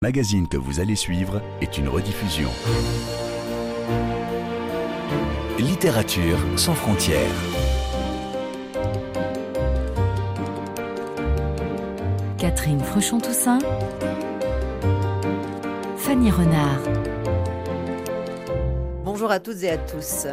magazine que vous allez suivre est une rediffusion. Littérature sans frontières. Catherine Fruchon-Toussaint. Fanny Renard. Bonjour à toutes et à tous.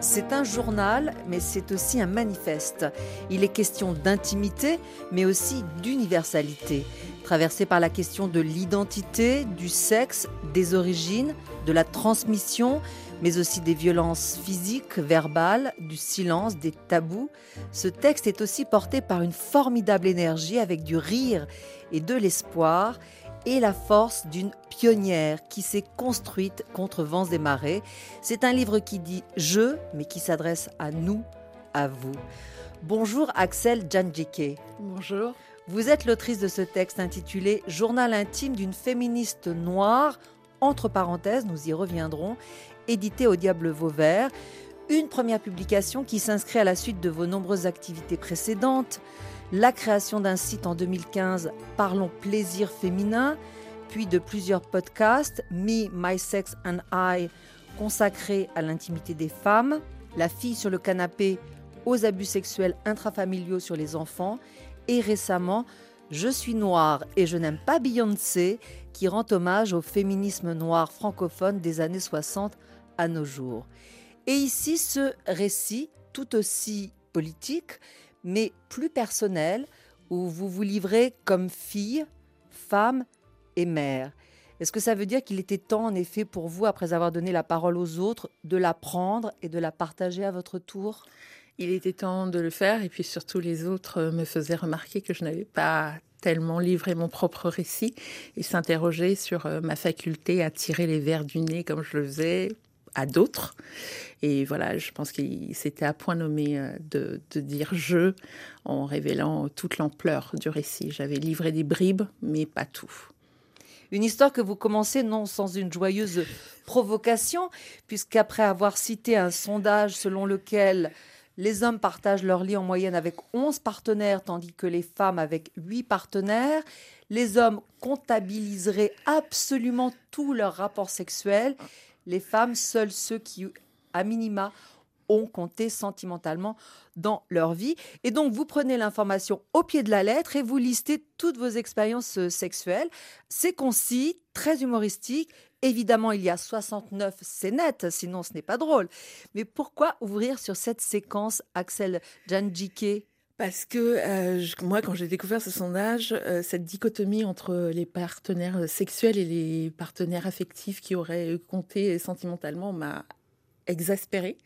C'est un journal, mais c'est aussi un manifeste. Il est question d'intimité, mais aussi d'universalité, traversé par la question de l'identité, du sexe, des origines, de la transmission, mais aussi des violences physiques, verbales, du silence, des tabous. Ce texte est aussi porté par une formidable énergie avec du rire et de l'espoir et la force d'une pionnière qui s'est construite contre vents et marées. C'est un livre qui dit je, mais qui s'adresse à nous, à vous. Bonjour Axel Janjike. Bonjour. Vous êtes l'autrice de ce texte intitulé Journal intime d'une féministe noire, entre parenthèses, nous y reviendrons, édité au Diable Vauvert. Une première publication qui s'inscrit à la suite de vos nombreuses activités précédentes. La création d'un site en 2015 Parlons plaisir féminin, puis de plusieurs podcasts Me, My Sex and I consacrés à l'intimité des femmes, La fille sur le canapé aux abus sexuels intrafamiliaux sur les enfants et récemment Je suis noire et je n'aime pas Beyoncé qui rend hommage au féminisme noir francophone des années 60 à nos jours. Et ici ce récit tout aussi politique mais plus personnel, où vous vous livrez comme fille, femme et mère. Est-ce que ça veut dire qu'il était temps, en effet, pour vous, après avoir donné la parole aux autres, de la prendre et de la partager à votre tour? Il était temps de le faire, et puis surtout les autres me faisaient remarquer que je n'avais pas tellement livré mon propre récit et s'interroger sur euh, ma faculté à tirer les vers du nez comme je le faisais à d'autres. Et voilà, je pense qu'il s'était à point nommé euh, de, dire je en révélant toute l'ampleur du récit. J'avais livré des bribes, mais pas tout. Une histoire que vous commencez non sans une joyeuse provocation, puisqu'après avoir cité un sondage selon lequel les hommes partagent leur lit en moyenne avec 11 partenaires, tandis que les femmes avec 8 partenaires. Les hommes comptabiliseraient absolument tous leurs rapports sexuels les femmes, seuls ceux qui, à minima, ont compté sentimentalement dans leur vie. Et donc, vous prenez l'information au pied de la lettre et vous listez toutes vos expériences euh, sexuelles. C'est concis, très humoristique. Évidemment, il y a 69 scénettes, sinon ce n'est pas drôle. Mais pourquoi ouvrir sur cette séquence, Axel Janjike parce que euh, moi, quand j'ai découvert ce sondage, euh, cette dichotomie entre les partenaires sexuels et les partenaires affectifs qui auraient compté sentimentalement m'a exaspérée.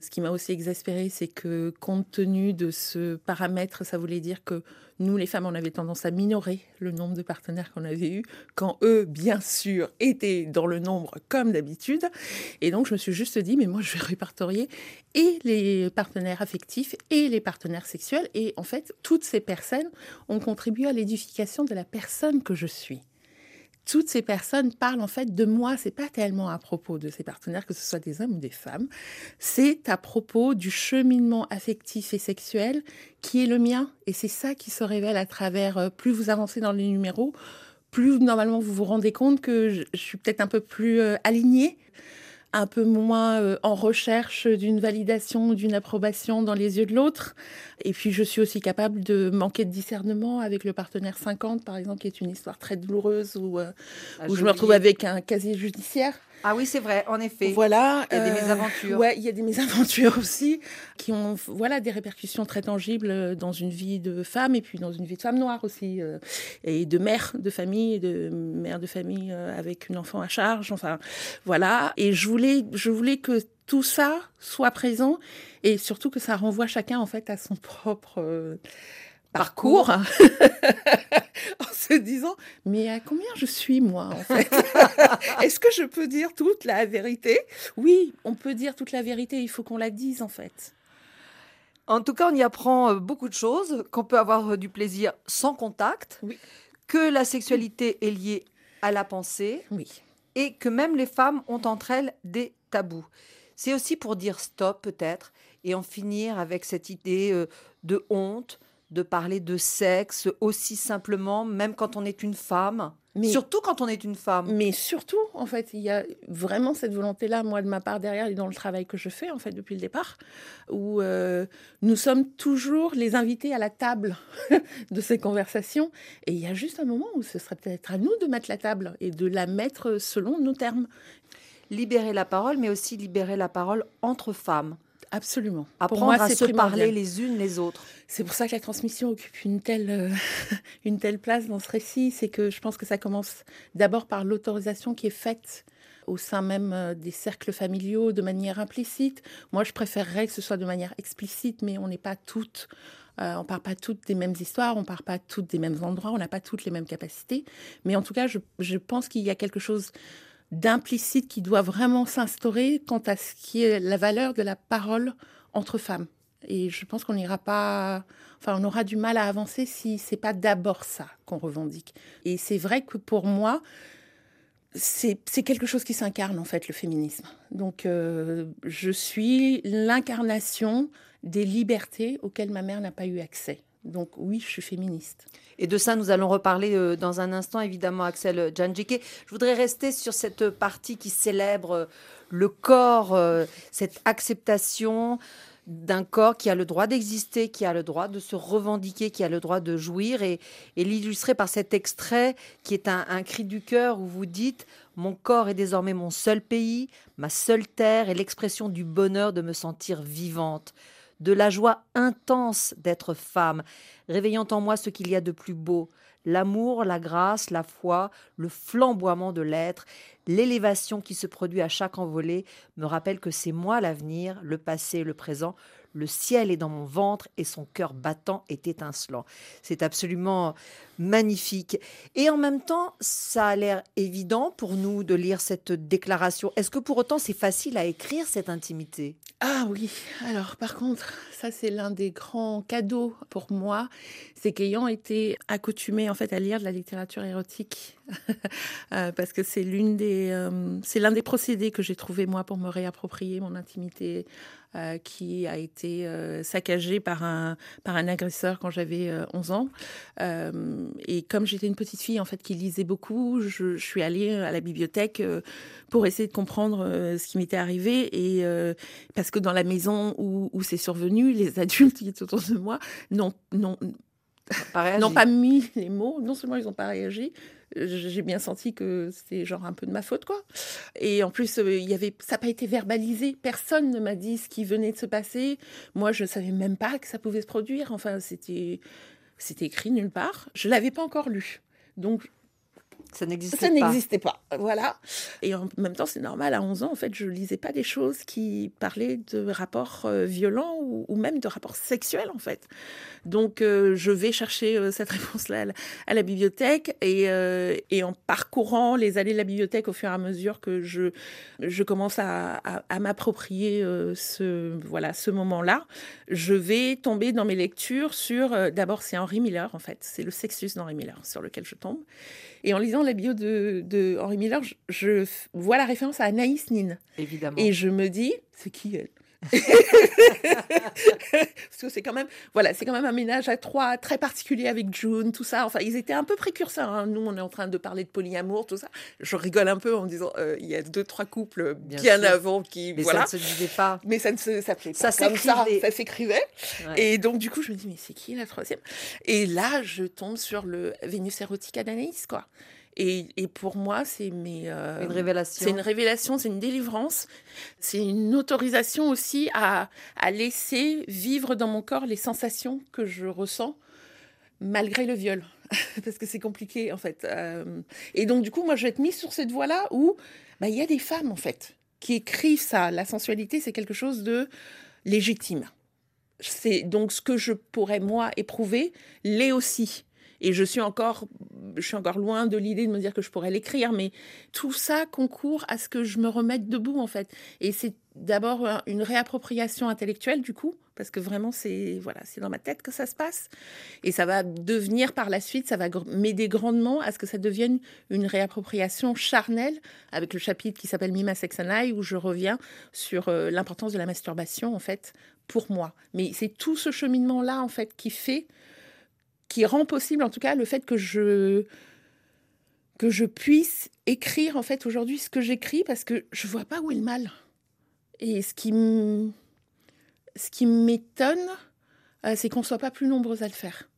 Ce qui m'a aussi exaspérée, c'est que compte tenu de ce paramètre, ça voulait dire que nous, les femmes, on avait tendance à minorer le nombre de partenaires qu'on avait eu, quand eux, bien sûr, étaient dans le nombre comme d'habitude. Et donc, je me suis juste dit, mais moi, je vais répertorier et les partenaires affectifs et les partenaires sexuels. Et en fait, toutes ces personnes ont contribué à l'édification de la personne que je suis toutes ces personnes parlent en fait de moi. C'est pas tellement à propos de ces partenaires, que ce soit des hommes ou des femmes. C'est à propos du cheminement affectif et sexuel qui est le mien. Et c'est ça qui se révèle à travers, euh, plus vous avancez dans les numéros, plus normalement vous vous rendez compte que je, suis peut-être un peu plus euh, alignée un peu moins euh, en recherche d'une validation, d'une approbation dans les yeux de l'autre. Et puis je suis aussi capable de manquer de discernement avec le partenaire 50, par exemple, qui est une histoire très douloureuse où, euh, ah, où je me retrouve avec un casier judiciaire. Ah oui, c'est vrai, en effet. Voilà. Il y a des euh, mésaventures. Ouais, il y a des mésaventures aussi qui ont voilà des répercussions très tangibles dans une vie de femme et puis dans une vie de femme noire aussi euh, et de mère de famille et de mère de famille euh, avec une enfant à charge. Enfin, voilà. Et je voulais, je voulais que tout ça soit présent et surtout que ça renvoie chacun en fait à son propre parcours, en se disant mais à combien je suis moi en fait? Est-ce que je peux dire toute la vérité? Oui, on peut dire toute la vérité, il faut qu'on la dise en fait. En tout cas, on y apprend euh, beaucoup de choses, qu'on peut avoir euh, du plaisir sans contact, que la sexualité est liée à la pensée, oui. et que même les femmes ont entre elles des tabous. C'est aussi pour dire stop peut-être et en finir avec cette idée euh, de honte, de parler de sexe aussi simplement, même quand on est une femme Mais- Surtout quand on est une femme. Mais surtout, en fait, il y a vraiment cette volonté-là, moi, de ma part derrière, et dans le travail que je fais, en fait, depuis le départ, où euh, nous sommes toujours les invités à la table de ces conversations. Et il y a juste un moment où ce serait peut-être à nous de mettre la table et de la mettre selon nos termes. Libérer la parole, mais aussi libérer la parole entre femmes. Absolument. Pour Apprendre moi, à se primordial. parler les unes les autres. C'est pour ça que la transmission occupe une telle, euh, une telle place dans ce récit. C'est que je pense que ça commence d'abord par l'autorisation qui est faite au sein même euh, des cercles familiaux de manière implicite. Moi, je préférerais que ce soit de manière explicite, mais on n'est pas toutes, euh, on part pas toutes des mêmes histoires, on part pas toutes des mêmes endroits, on n'a pas toutes les mêmes capacités. Mais en tout cas, je, je pense qu'il y a quelque chose d'implicite qui doit vraiment s'instaurer quant à ce qui est la valeur de la parole entre femmes. Et je pense qu'on n'ira pas, enfin, on aura du mal à avancer si c'est pas d'abord ça qu'on revendique. Et c'est vrai que pour moi, c'est quelque chose qui s'incarne en fait le féminisme. Donc, euh, je suis l'incarnation des libertés auxquelles ma mère n'a pas eu accès. Donc oui, je suis féministe. Et de ça, nous allons reparler euh, dans un instant, évidemment, Axel Djanjike. Je voudrais rester sur cette partie qui célèbre euh, le corps, euh, cette acceptation d'un corps qui a le droit d'exister, qui a le droit de se revendiquer, qui a le droit de jouir, et, et l'illustrer par cet extrait qui est un, un cri du cœur où vous dites Mon corps est désormais mon seul pays, ma seule terre et l'expression du bonheur de me sentir vivante, de la joie intense d'être femme, réveillant en moi ce qu'il y a de plus beau, l'amour, la grâce, la foi, le flamboiement de l'être, l'élévation qui se produit à chaque envolée me rappelle que c'est moi l'avenir, le passé, le présent, le ciel est dans mon ventre et son cœur battant est étincelant. C'est absolument magnifique. Et en même temps, ça a l'air évident pour nous de lire cette déclaration. Est-ce que pour autant c'est facile à écrire cette intimité? Ah oui, alors par contre, ça c'est l'un des grands cadeaux pour moi, c'est qu'ayant été accoutumée en fait à lire de la littérature érotique, euh, parce que c'est des, euh, c'est l'un des procédés que j'ai trouvé moi pour me réapproprier mon intimité euh, qui a été euh, saccagée par un par un agresseur quand j'avais euh, 11 ans. Euh, et comme j'étais une petite fille en fait qui lisait beaucoup, je, je suis allée à la bibliothèque euh, pour essayer de comprendre euh, ce qui m'était arrivé et euh, parce que dans la maison où, où c'est survenu, les adultes qui étaient autour de moi n'ont n'ont pas mis les mots. Non seulement ils n'ont pas réagi, euh, j'ai bien senti que c'était genre un peu de ma faute, quoi. Et en plus, euh, il y avait, ça n'a pas été verbalisé. Personne ne m'a dit ce qui venait de se passer. Moi, je ne savais même pas que ça pouvait se produire. Enfin, c'était, c'était écrit nulle part. Je l'avais pas encore lu. Donc, Ça n'existait ça pas. n'existait pas. Voilà. Et en même temps, c'est normal. À 11 ans, en fait, je lisais pas des choses qui parlaient de rapports euh, violents ou, ou même de rapports sexuels, en fait. Donc, euh, je vais chercher euh, cette réponse-là à, la- à la bibliothèque et, et en parcourant les allées de la bibliothèque au fur et à mesure que je, je commence à, à- à m'approprier ce, voilà, ce moment-là, je vais tomber dans mes lectures sur, d'abord, c'est Henri Miller, en fait. C'est le sexus d'Henri Miller sur lequel je tombe. Et en lisant la bio de, de Henri Miller, je, vois la référence à Anaïs Nin. Évidemment. Et je me dis, c'est qui elle? Parce que c'est quand même, voilà, c'est quand même un ménage à trois très particulier avec June, tout ça. Enfin, ils étaient un peu précurseurs. hein. Nous, on est en train de parler de polyamour, tout ça. Je rigole un peu en me disant, euh, il y a deux, trois couples bien, Bien avant qui, Mais voilà. ça ne se disait pas. Mais ça ne se s'appelait Ça pas comme ça, s'écrivait. ça s'écrivait. Ouais. Et donc, du coup, je me dis, mais c'est qui la troisième? Et là, je tombe sur le Vénus érotique d'Anaïs, quoi. Et, et pour moi, c'est mes. euh, Une révélation. c'est une révélation, c'est une délivrance, c'est une autorisation aussi à, à laisser vivre dans mon corps les sensations que je ressens malgré le viol. Parce que c'est compliqué, en fait. Euh, Et donc, du coup, moi, je vais être mise sur cette voie-là où bah, il y a des femmes, en fait, qui écrivent ça. La sensualité, c'est quelque chose de légitime. C'est donc ce que je pourrais, moi, éprouver, l'est aussi. Et je suis encore, je suis encore loin de l'idée de me dire que je pourrais l'écrire, mais tout ça concourt à ce que je me remette debout, en fait. Et c'est d'abord un- une réappropriation intellectuelle, du coup, parce que vraiment, c'est voilà, c'est dans ma tête que ça se passe. Et ça va devenir par la suite, ça va m'aider grandement à ce que ça devienne une réappropriation charnelle, avec le chapitre qui s'appelle Mima Sex and où je reviens sur euh, l'importance de la masturbation, en fait, pour moi. Mais c'est tout ce cheminement-là, en fait, qui fait qui rend possible en tout cas le fait que je que je puisse écrire en fait aujourd'hui ce que j'écris parce que je vois pas où est le mal. Et ce qui ce qui m'étonne, euh, c'est qu'on soit pas plus nombreux à le faire.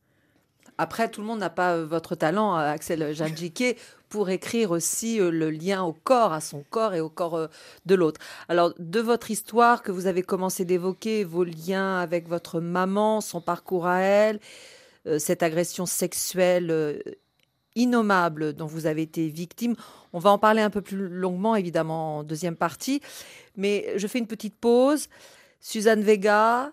Après, tout le monde n'a pas euh, votre talent, euh, Axel Jadjiké, pour écrire aussi le lien au corps, à son corps et au corps de l'autre. Alors, de votre histoire que vous avez commencé d'évoquer, vos liens avec votre maman, son parcours à elle, cette agression sexuelle innommable dont vous avez été victime. On va en parler un peu plus longuement, évidemment, en deuxième partie. Mais je fais une petite pause. Suzanne Vega,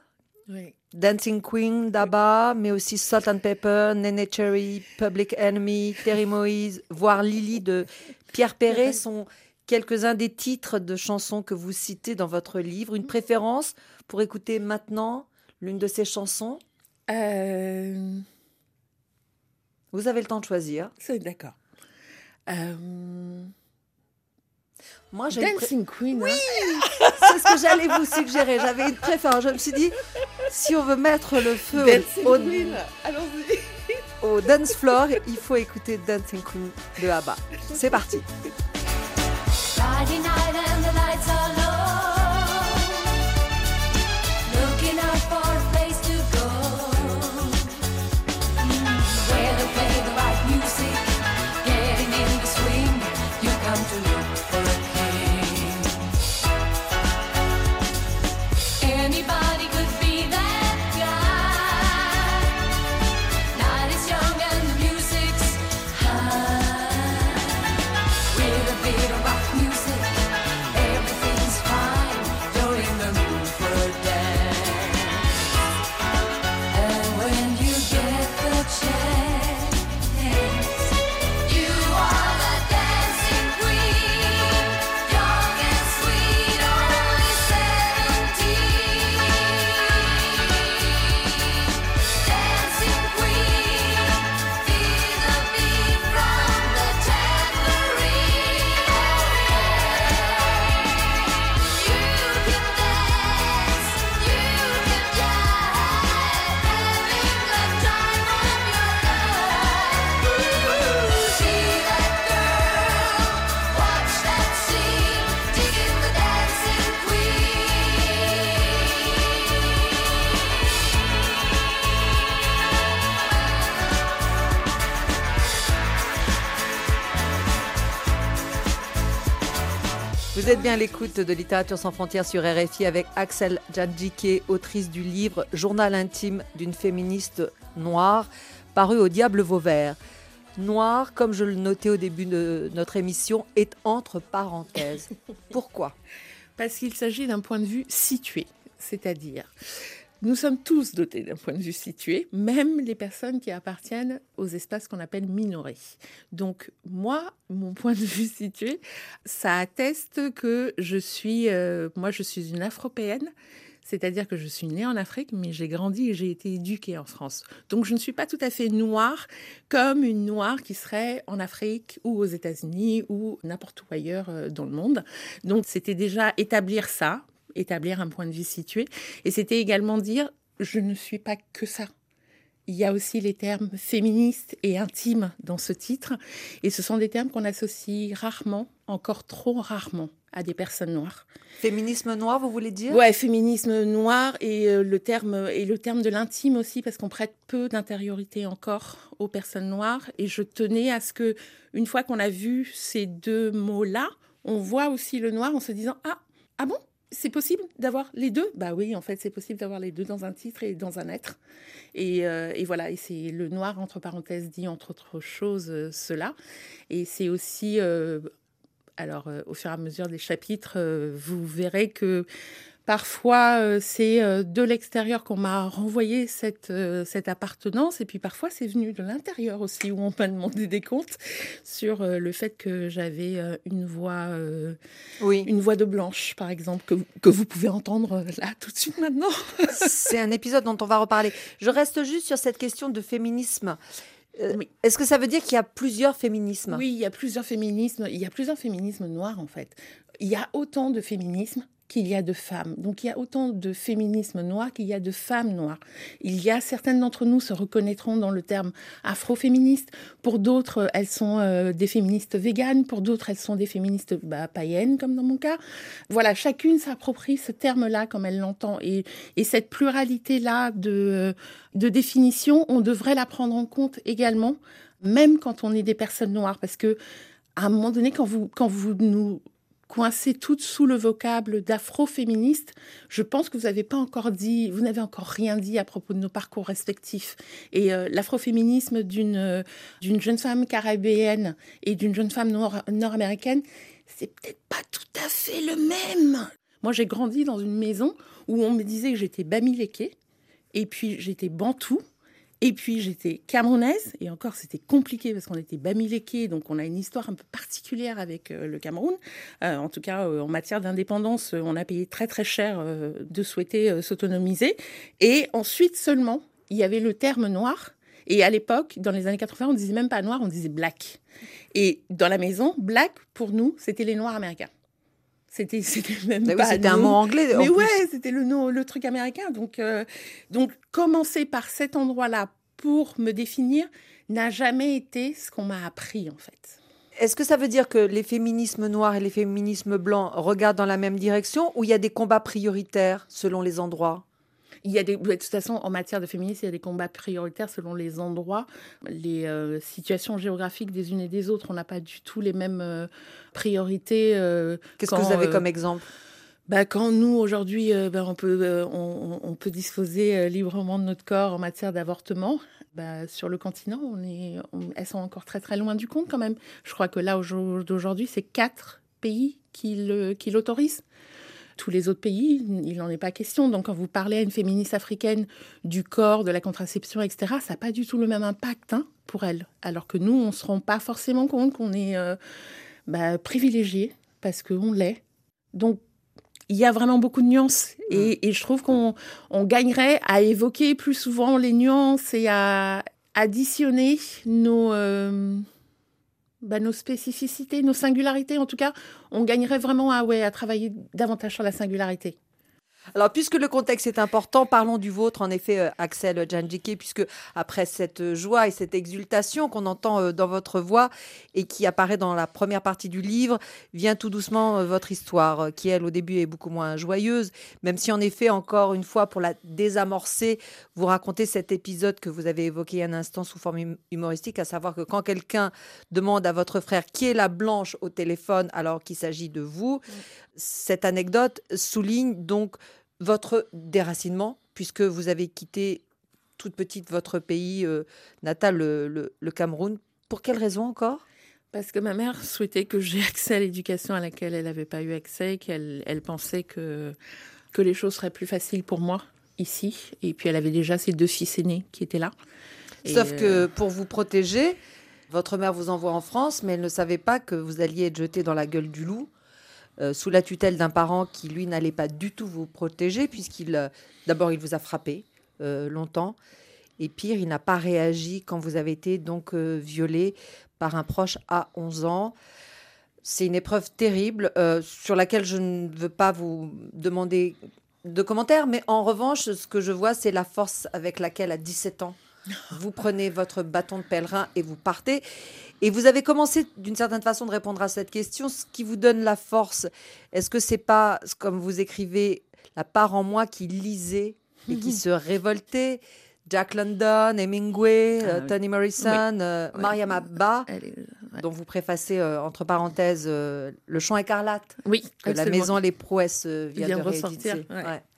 Dancing Queen d'Abba, mais aussi Salt and Pepper, Nene Cherry, Public Enemy, Terry Moïse, voire Lily de Pierre Perret sont quelques-uns des titres de chansons que vous citez dans votre livre. Une préférence pour écouter maintenant l'une de ces chansons? Euh... Vous avez le temps de choisir. C'est d'accord. Euh... Moi, j'ai Dancing Queen. Oui, hein. c'est ce que j'allais vous suggérer. J'avais une préférence. Je me suis dit, si on veut mettre le feu au, au, dance floor, il faut écouter Dancing Queen de ABBA. C'est parti. the beat of rock music. Vous êtes bien à l'écoute de Littérature sans frontières sur RFI avec Axel Djadjike, autrice du livre Journal intime d'une féministe noire, paru au Diable Vauvert. Noir, comme je le notais au début de notre émission, est entre parenthèses. Pourquoi? Parce qu'il s'agit d'un point de vue situé, c'est-à-dire nous sommes tous dotés d'un point de vue situé, même les personnes qui appartiennent aux espaces qu'on appelle minorés. Donc moi, mon point de vue situé, ça atteste que je suis, euh, moi je suis une afropéenne, c'est-à-dire que je suis née en Afrique, mais j'ai grandi et j'ai été éduquée en France. Donc je ne suis pas tout à fait noire comme une noire qui serait en Afrique ou aux États-Unis ou n'importe où ailleurs euh, dans le monde. Donc c'était déjà établir ça établir un point de vue situé. Et c'était également dire, je ne suis pas que ça. Il y a aussi les termes féministes et intimes dans ce titre. Et ce sont des termes qu'on associe rarement, encore trop rarement, à des personnes noires. Féminisme noir, vous voulez dire? Ouais, féminisme noir et euh, le terme et le terme de l'intime aussi parce qu'on prête peu d'intériorité encore aux personnes noires et je tenais à ce que une fois qu'on a vu ces deux mots-là, on voit aussi le noir en se disant ah ah bon? C'est possible d'avoir les deux? Bah oui, en fait, c'est possible d'avoir les deux dans un titre et dans un être. Et, euh, voilà, et c'est le noir, entre parenthèses, dit entre autres choses euh, cela. Et c'est aussi, euh, alors au fur et à mesure des chapitres, vous verrez que Parfois, euh, c'est euh, de l'extérieur qu'on m'a renvoyé cette, euh, cette appartenance, et puis parfois, c'est venu de l'intérieur aussi, où on m'a demandé des comptes sur le fait que j'avais une voix, oui. une voix de blanche, par exemple, que, que vous pouvez entendre là tout de suite maintenant. c'est un épisode dont on va reparler. Je reste juste sur cette question de féminisme. Est-ce que ça veut dire qu'il y a plusieurs féminismes? Oui, il y a plusieurs féminismes. Il y a plusieurs féminismes noirs en fait. Il y a autant de féminismes qu'il y a de femmes. Donc il y a autant de féminisme noir qu'il y a de femmes noires. Il y a certaines d'entre nous se reconnaîtront dans le terme afroféministe. Pour d'autres, elles sont euh, des féministes véganes. Pour d'autres, elles sont des féministes bah, païennes, comme dans mon cas. Voilà, chacune s'approprie ce terme-là comme elle l'entend. Et, et, cette pluralité-là de, de définition, on devrait la prendre en compte également, même quand on est des personnes noires, parce que à un moment donné, quand vous, quand vous nous coincées toutes sous le vocable d'afroféministe, je pense que vous n'avez pas encore dit, vous n'avez encore rien dit à propos de nos parcours respectifs. Et euh, l'afroféminisme d'une euh, jeune femme caribéenne et d'une jeune femme nord-américaine, c'est peut-être pas tout à fait le même. Moi, j'ai grandi dans une maison où on me disait que j'étais bamileke, et puis j'étais bantou, et puis j'étais camerounaise, et encore c'était compliqué parce qu'on était bamileke, donc on a une histoire un peu particulière avec euh, le Cameroun. Euh, en tout cas, euh, en matière d'indépendance, on a payé très très cher de souhaiter s'autonomiser. Et ensuite seulement, il y avait le terme noir. Et à l'époque, dans les années 80, on disait même pas noir, on disait black. Et dans la maison, black, pour nous, c'était les noirs américains. C'était, c'était même pas. c'était un mot anglais. Mais ouais, c'était le, nom, le truc américain. Donc, euh, donc, commencer par cet endroit-là pour me définir n'a jamais été ce qu'on m'a appris, en fait. Est-ce que ça veut dire que les féminismes noirs et les féminismes blancs regardent dans la même direction ou il y a des combats prioritaires selon les endroits? Il y a des, de toute façon, en matière de féminisme, il y a des combats prioritaires selon les endroits, les euh, situations géographiques des unes et des autres. On n'a pas du tout les mêmes euh, priorités. Euh, Qu'est-ce que vous avez comme exemple? Bah, quand nous aujourd'hui, bah, on peut on, on, peut disposer librement de notre corps en matière d'avortement, bah, sur le continent, on est, elles sont encore très très loin du compte quand même. Je crois que là aujourd'hui, c'est quatre pays qui l'autorisent tous les autres pays, il n'en est pas question. Donc quand vous parlez à une féministe africaine du corps, de la contraception, etc., ça n'a pas du tout le même impact hein, pour elle. Alors que nous, on ne se rend pas forcément compte qu'on est euh, bah, privilégié parce qu'on l'est. Donc il y a vraiment beaucoup de nuances. Et, je trouve qu'on gagnerait à évoquer plus souvent les nuances et à additionner nos... Euh, bah, nos spécificités, nos singularités. En tout cas, on gagnerait vraiment à, travailler davantage sur la singularité. Alors, puisque le contexte est important, parlons du vôtre, en effet, euh, Axel Janjike, puisque après cette joie et cette exultation qu'on entend euh, dans votre voix et qui apparaît dans la première partie du livre, vient tout doucement euh, votre histoire, qui, elle, au début, est beaucoup moins joyeuse, même si, en effet, encore une fois, pour la désamorcer, vous racontez cet épisode que vous avez évoqué un instant sous forme hum, humoristique, à savoir que quand quelqu'un demande à votre frère qui est la blanche au téléphone alors qu'il s'agit de vous, cette anecdote souligne donc votre déracinement, puisque vous avez quitté toute petite votre pays euh, natal, le, Cameroun. Pour quelle raison encore? Parce que ma mère souhaitait que j'ai accès à l'éducation à laquelle elle n'avait pas eu accès, qu'elle elle pensait que, que les choses seraient plus faciles pour moi ici. Et puis elle avait déjà ses deux fils aînés qui étaient là. Sauf que euh, pour vous protéger, votre mère vous envoie en France, mais elle ne savait pas que vous alliez être jeté dans la gueule du loup euh, sous la tutelle d'un parent qui, lui, n'allait pas du tout vous protéger, puisqu'il, euh, d'abord, il vous a frappé euh, longtemps. Et pire, il n'a pas réagi quand vous avez été donc violé par un proche à 11 ans. C'est une épreuve terrible sur laquelle je ne veux pas vous demander de commentaires, mais en revanche, ce que je vois, c'est la force avec laquelle, à 17 ans, vous prenez votre bâton de pèlerin et vous partez. Et vous avez commencé d'une certaine façon de répondre à cette question. Ce qui vous donne la force, est-ce que c'est pas, comme vous écrivez, la part en moi qui lisait et qui se révoltait? Jack London, Hemingway, ah euh, Toni Morrison, euh, Mariam Abba, dont vous préfacez euh, entre parenthèses Le chant écarlate. Oui, que la maison Les Prouesses vient, de ressortir.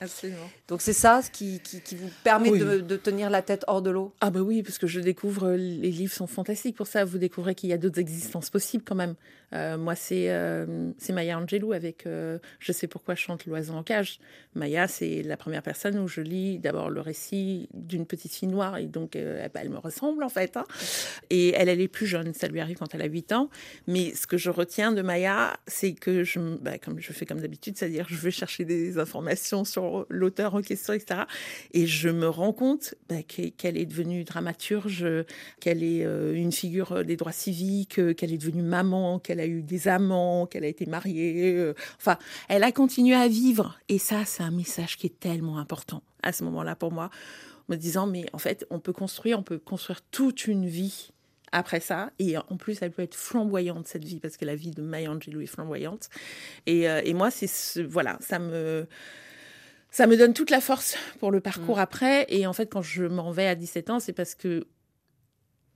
Absolument. Donc c'est ça ce qui, qui, vous permet de, tenir la tête hors de l'eau Ah bah oui, parce que je découvre, les livres sont fantastiques pour ça. Vous découvrez qu'il y a d'autres existences possibles quand même. moi, c'est c'est Maya Angelou avec Je sais pourquoi chante l'oiseau en cage. Maya, c'est la première personne où je lis d'abord le récit d'une petite fille noire et donc euh, elle me ressemble en fait. Hein. Et elle, elle est plus jeune, ça lui arrive quand elle a 8 ans. Mais ce que je retiens de Maya, c'est que je, bah, comme je fais comme d'habitude, c'est-à-dire je vais chercher des informations sur l'auteur en question, etc. Et je me rends compte bah, qu'elle est devenue dramaturge, qu'elle est euh, une figure des droits civiques, qu'elle est devenue maman, qu'elle a eu des amants, qu'elle a été mariée. Euh. enfin, elle a continué à vivre. Et ça, c'est un message qui est tellement important à ce moment-là pour moi, me disant, mais en fait, on peut construire, on peut construire toute une vie après ça. Et en plus, elle peut être flamboyante, cette vie, parce que la vie de Maya Angelou est flamboyante. Et, euh, et moi, c'est ce, voilà, ça me, ça me donne toute la force pour le parcours mm. après. Et en fait, quand je m'en vais à 17 ans, c'est parce que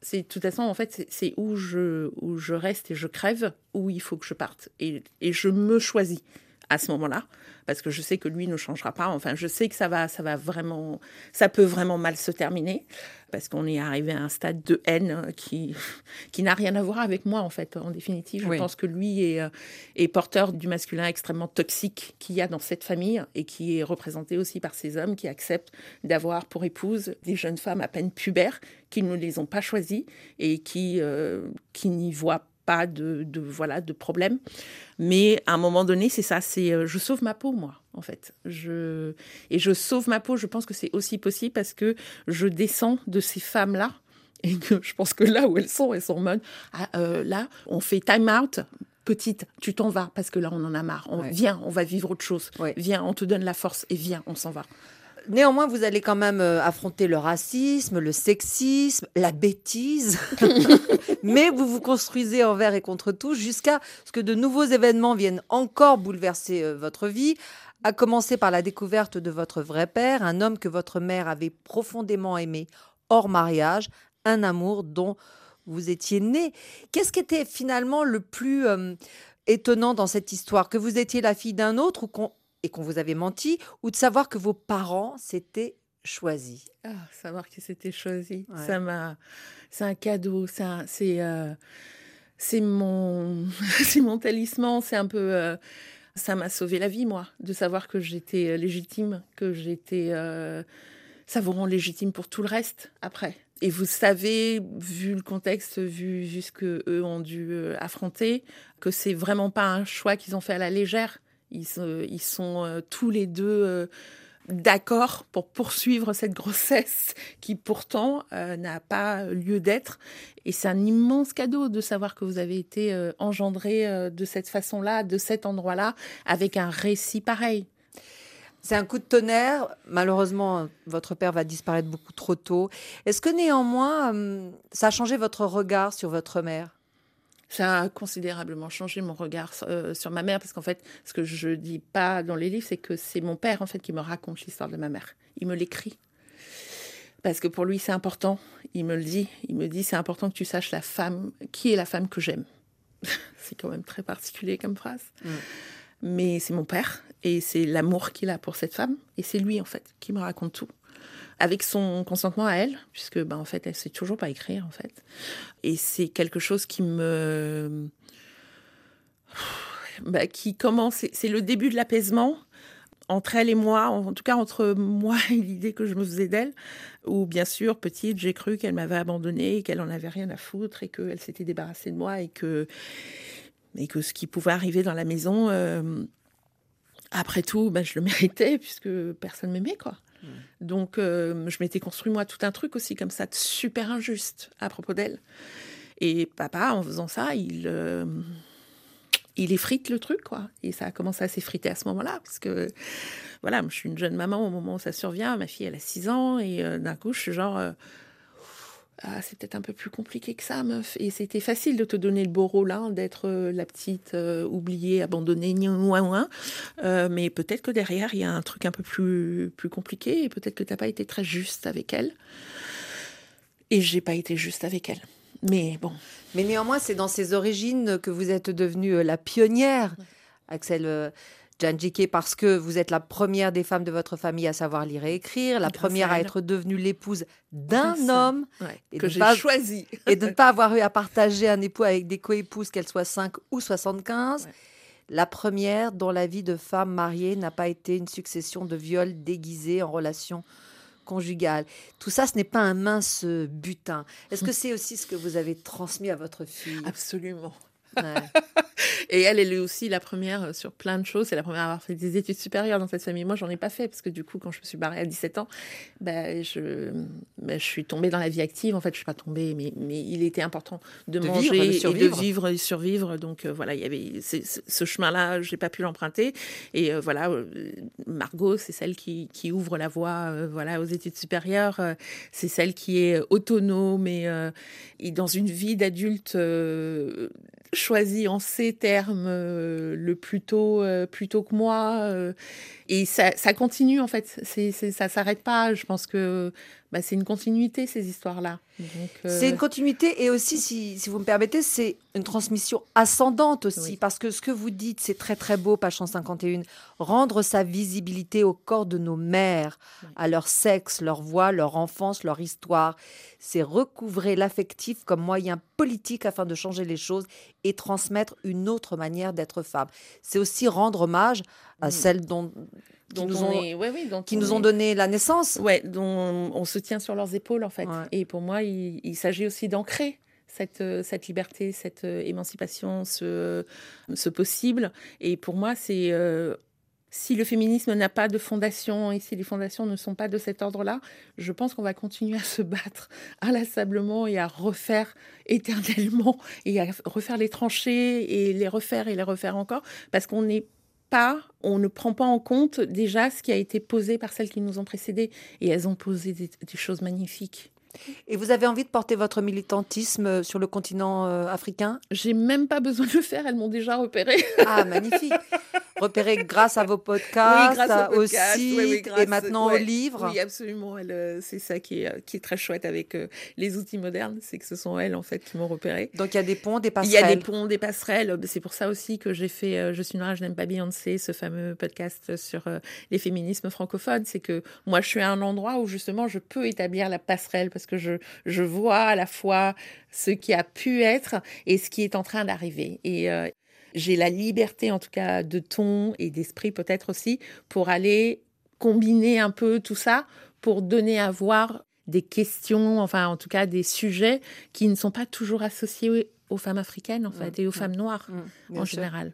c'est de toute façon, en fait, c'est où je, où je reste et je crève, où il faut que je parte. Et, et je me choisis à ce moment-là parce que je sais que lui ne changera pas. Enfin, je sais que ça va, ça va vraiment, ça peut vraiment mal se terminer parce qu'on est arrivé à un stade de haine qui, qui n'a rien à voir avec moi en fait. En définitive, je pense que lui est, euh, est porteur du masculin extrêmement toxique qu'il y a dans cette famille et qui est représenté aussi par ces hommes qui acceptent d'avoir pour épouse des jeunes femmes à peine pubères qui ne les ont pas choisies et qui, euh, qui n'y voient pas de, voilà de problème. Mais à un moment donné, c'est ça, c'est euh, je sauve ma peau moi en fait. Je et je sauve ma peau. Je pense que c'est aussi possible parce que je descends de ces femmes là et que je pense que là où elles sont, elles sont en mode ah, euh, là on fait time out. Petite, tu t'en vas parce que là on en a marre. On, Viens, on va vivre autre chose. Viens, on te donne la force et viens, on s'en va. Néanmoins, vous allez quand même euh, affronter le racisme, le sexisme, la bêtise, mais vous vous construisez envers et contre tout jusqu'à ce que de nouveaux événements viennent encore bouleverser euh, votre vie, à commencer par la découverte de votre vrai père, un homme que votre mère avait profondément aimé hors mariage, un amour dont vous étiez né. Qu'est-ce qui était finalement le plus euh, étonnant dans cette histoire? Que vous étiez la fille d'un autre ou qu'on et qu'on vous avait menti, ou de savoir que vos parents s'étaient choisis ah, Savoir qu'ils s'étaient choisis, ça m'a, c'est un cadeau, c'est euh, c'est mon c'est mon talisman, c'est un peu euh, ça m'a sauvé la vie moi de savoir que j'étais euh, légitime, que j'étais ça vous rend légitime pour tout le reste après. Et vous savez, vu le contexte, vu, vu ce que eux ont dû affronter, que c'est vraiment pas un choix qu'ils ont fait à la légère. Ils, sont euh, tous les deux euh, d'accord pour poursuivre cette grossesse qui pourtant euh, n'a pas lieu d'être. Et c'est un immense cadeau de savoir que vous avez été engendré de cette façon-là, de cet endroit-là, avec un récit pareil. C'est un coup de tonnerre. Malheureusement, votre père va disparaître beaucoup trop tôt. Est-ce que néanmoins, ça a changé votre regard sur votre mère? Ça a considérablement changé mon regard euh, sur ma mère parce qu'en fait, ce que je dis pas dans les livres, c'est que c'est mon père en fait qui me raconte l'histoire de ma mère. Il me l'écrit parce que pour lui c'est important. Il me le dit. Il me dit c'est important que tu saches la femme qui est la femme que j'aime. c'est quand même très particulier comme phrase. Mm. Mais c'est mon père et c'est l'amour qu'il a pour cette femme et c'est lui en fait qui me raconte tout avec son consentement à elle, puisque ben, en fait, elle sait toujours pas écrire en fait. Et c'est quelque chose qui me bah, qui commence, c'est le début de l'apaisement entre elle et moi, en tout cas entre moi et l'idée que je me faisais d'elle, où bien sûr, petite, j'ai cru qu'elle m'avait abandonnée, qu'elle en avait rien à foutre et qu'elle s'était débarrassée de moi et que, et que ce qui pouvait arriver dans la maison, euh, après tout, ben, je le méritais puisque personne m'aimait, quoi. Mm. Donc, euh, je m'étais construit, moi, tout un truc aussi comme ça, super injuste à propos d'elle. Et papa, en faisant ça, il, euh, il effrite le truc, quoi. Et ça a commencé à s'effriter à ce moment-là, parce que, voilà, je suis une jeune maman au moment où ça survient. Ma fille, elle a 6 ans, et euh, d'un coup, je suis genre ah, c'est peut-être un peu plus compliqué que ça, meuf. Et c'était facile de te donner le beau rôle, hein, d'être euh, la petite euh, oubliée, abandonnée, euh, mais peut-être que derrière, il y a un truc un peu plus, plus compliqué, et peut-être que tu n'as pas été très juste avec elle. Et j'ai pas été juste avec elle. Mais bon. Mais néanmoins, c'est dans ses origines que vous êtes devenue la pionnière, Axel. Janjike, parce que vous êtes la première des femmes de votre famille à savoir lire et écrire, la première à, être devenue l'épouse d'un homme et que j'ai choisi et de ne pas avoir eu à partager un époux avec des coépouses, qu'elles soient 5 ou 75. La première dont la vie de femme mariée n'a pas été une succession de viols déguisés en relation conjugale. Tout ça, ce n'est pas un mince butin. Est-ce que c'est aussi ce que vous avez transmis à votre fille? Absolument. Ouais. Et elle, elle est aussi la première euh, sur plein de choses. C'est la première à avoir fait des études supérieures dans cette famille. Moi, j'en ai pas fait parce que du coup, quand je me suis barrée à 17 ans, bah, je, bah, je suis tombée dans la vie active. En fait, je suis pas tombée, mais, mais il était important de, De manger vivre, de et de survivre. vivre et survivre. Donc euh, voilà, il y avait ce chemin-là, j'ai pas pu l'emprunter. Et euh, voilà, euh, Margot, c'est celle qui, qui ouvre la voie, voilà, aux études supérieures. C'est celle qui est autonome et, et dans une vie d'adulte choisie en ces euh, le plus tôt, euh, plus tôt que moi. Et ça, ça continue en fait. C'est, c'est, ça s'arrête pas. Je pense que bah, c'est une continuité ces histoires-là. Donc, euh, C'est une continuité et aussi, si, si vous me permettez, c'est une transmission ascendante aussi. Oui. Parce que ce que vous dites, c'est très très beau, page 151. Rendre sa visibilité au corps de nos mères, Oui. à leur sexe, leur voix, leur enfance, leur histoire. C'est recouvrer l'affectif comme moyen politique afin de changer les choses et transmettre une autre manière d'être femme. C'est aussi rendre hommage à Mm. celles dont, qui, nous on ont, est- ouais, oui, dont qui on nous ont donné la naissance. Ouais, dont on se tient sur leurs épaules en fait. Ouais. Et pour moi, il, il s'agit aussi d'ancrer cette, euh, cette liberté, cette euh, émancipation, ce, ce possible. Et pour moi, c'est euh, si le féminisme n'a pas de fondation et si les fondations ne sont pas de cet ordre-là, je pense qu'on va continuer à se battre inlassablement et à refaire éternellement et à refaire les tranchées et les refaire et les refaire encore parce qu'on n'est pas, on ne prend pas en compte déjà ce qui a été posé par celles qui nous ont précédées. Et elles ont posé des, des choses magnifiques. Et vous avez envie de porter votre militantisme euh, sur le continent euh, africain? J'ai même pas besoin de le faire, elles m'ont déjà repéré. Ah, magnifique. Repéré grâce à vos podcasts, à- au site et maintenant au livre. Oui, absolument. euh, C'est ça qui est, euh, qui est très chouette avec euh, les outils modernes, c'est que ce sont elles en fait qui m'ont repéré. Donc il y a des ponts, des Il passerelles. y a des ponts, des passerelles. C'est pour ça aussi que j'ai fait euh, Je suis noire, je n'aime pas Beyoncé, ce fameux podcast sur euh, les féminismes francophones. C'est que moi, je suis à un endroit où justement je peux établir la passerelle parce que je, je vois à la fois ce qui a pu être et ce qui est en train d'arriver. Et j'ai la liberté, en tout cas, de ton et d'esprit peut-être aussi, pour aller combiner un peu tout ça, pour donner à voir des questions, enfin en tout cas des sujets qui ne sont pas toujours associés aux femmes africaines en fait et aux femmes noires Mmh, bien en sûr. général.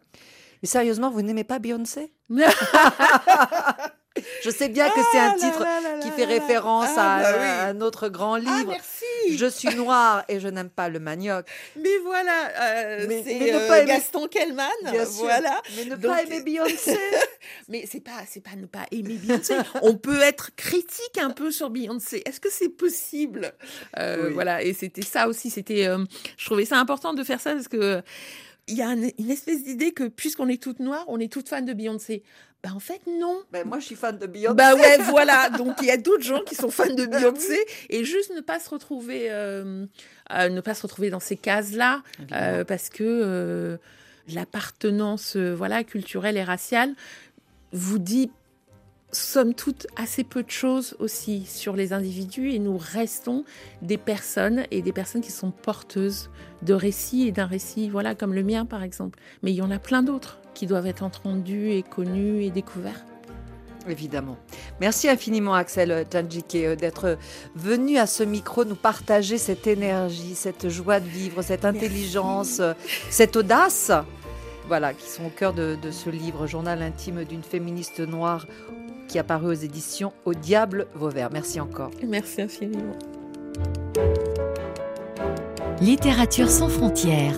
Mais sérieusement, vous n'aimez pas Beyoncé? Je sais bien que c'est un là titre là là qui fait référence Ah, à, bah oui. à un autre grand Ah livre. merci. je suis noire et je n'aime pas le manioc. Mais voilà, euh, c'est euh, aimer- Gaston Kellman, voilà. Mais ne Donc- pas aimer Beyoncé. Mais c'est pas, c'est pas ne pas aimer Beyoncé. On peut être critique un peu sur Beyoncé. Est-ce que c'est possible? Euh, Oui. Voilà. Et c'était ça aussi. C'était, je trouvais ça important de faire ça parce que il y a un- une espèce d'idée que puisqu'on est toutes noires, on est toutes fans de Beyoncé. Bah en fait non. ben, moi, je suis fan de Beyoncé. Bah ouais, voilà. Donc il y a d'autres gens qui sont fans de Beyoncé et juste ne pas se retrouver, euh, euh, ne pas se retrouver dans ces cases-là euh, parce que euh, l'appartenance, voilà, culturelle et raciale vous dit somme toute assez peu de choses aussi sur les individus et nous restons des personnes et des personnes qui sont porteuses de récits et d'un récit, voilà, comme le mien par exemple. Mais il y en a plein d'autres qui doivent être entendus et connus et découverts. Évidemment. Merci infiniment, Axel Tandjike, euh, d'être venu à ce micro nous partager cette énergie, cette joie de vivre, cette intelligence, euh, cette audace. Voilà, qui sont au cœur de, de ce livre, Journal intime d'une féministe noire, qui est apparu aux éditions Au Diable Vauvert. Merci encore. Merci infiniment. Littérature sans frontières.